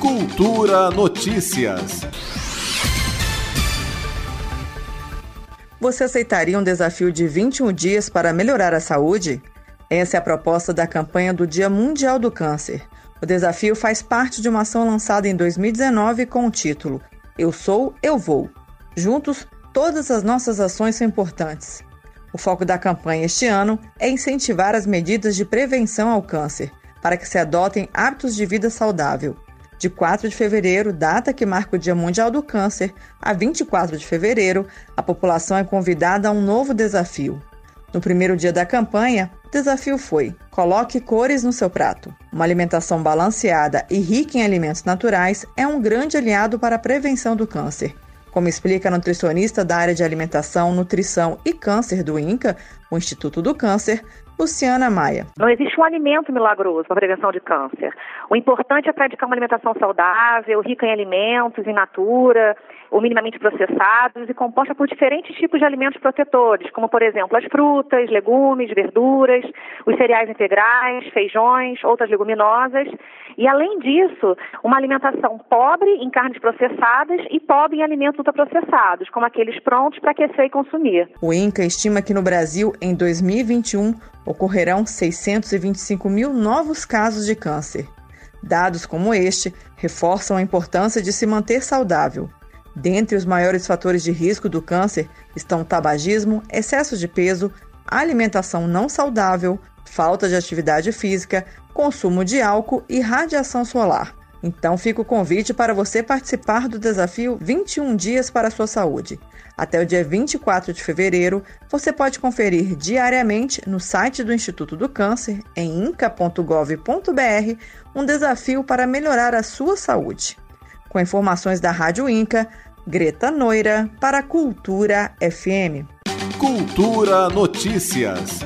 Cultura Notícias. Você aceitaria um desafio de 21 dias para melhorar a saúde? Essa é a proposta da campanha do Dia Mundial do Câncer. O desafio faz parte de uma ação lançada em 2019 com o título Eu Sou, Eu Vou. Juntos, todas as nossas ações são importantes. O foco da campanha este ano é incentivar as medidas de prevenção ao câncer, para que se adotem hábitos de vida saudável. De 4 de fevereiro, data que marca o Dia Mundial do Câncer, a 24 de fevereiro, a população é convidada a um novo desafio. No primeiro dia da campanha, o desafio foi: coloque cores no seu prato. Uma alimentação balanceada e rica em alimentos naturais é um grande aliado para a prevenção do câncer. Como explica a nutricionista da área de alimentação, nutrição e câncer do INCA, o Instituto do Câncer, Luciana Maia. Não existe um alimento milagroso para a prevenção de câncer. O importante é praticar uma alimentação saudável, rica em alimentos, em natura, ou minimamente processados e composta por diferentes tipos de alimentos protetores, como, por exemplo, as frutas, legumes, verduras, os cereais integrais, feijões, outras leguminosas. E, além disso, uma alimentação pobre em carnes processadas e pobre em alimentos ultraprocessados, como aqueles prontos para aquecer e consumir. O INCA estima que no Brasil, em 2021, ocorrerão 625 mil novos casos de câncer. Dados como este reforçam a importância de se manter saudável. Dentre os maiores fatores de risco do câncer estão tabagismo, excesso de peso, alimentação não saudável, falta de atividade física, consumo de álcool e radiação solar. Então fica o convite para você participar do desafio 21 dias para a sua saúde. Até o dia 24 de fevereiro, você pode conferir diariamente no site do Instituto do Câncer, em inca.gov.br, um desafio para melhorar a sua saúde. Com informações da Rádio Inca, Greta Noira para Cultura FM. Cultura Notícias.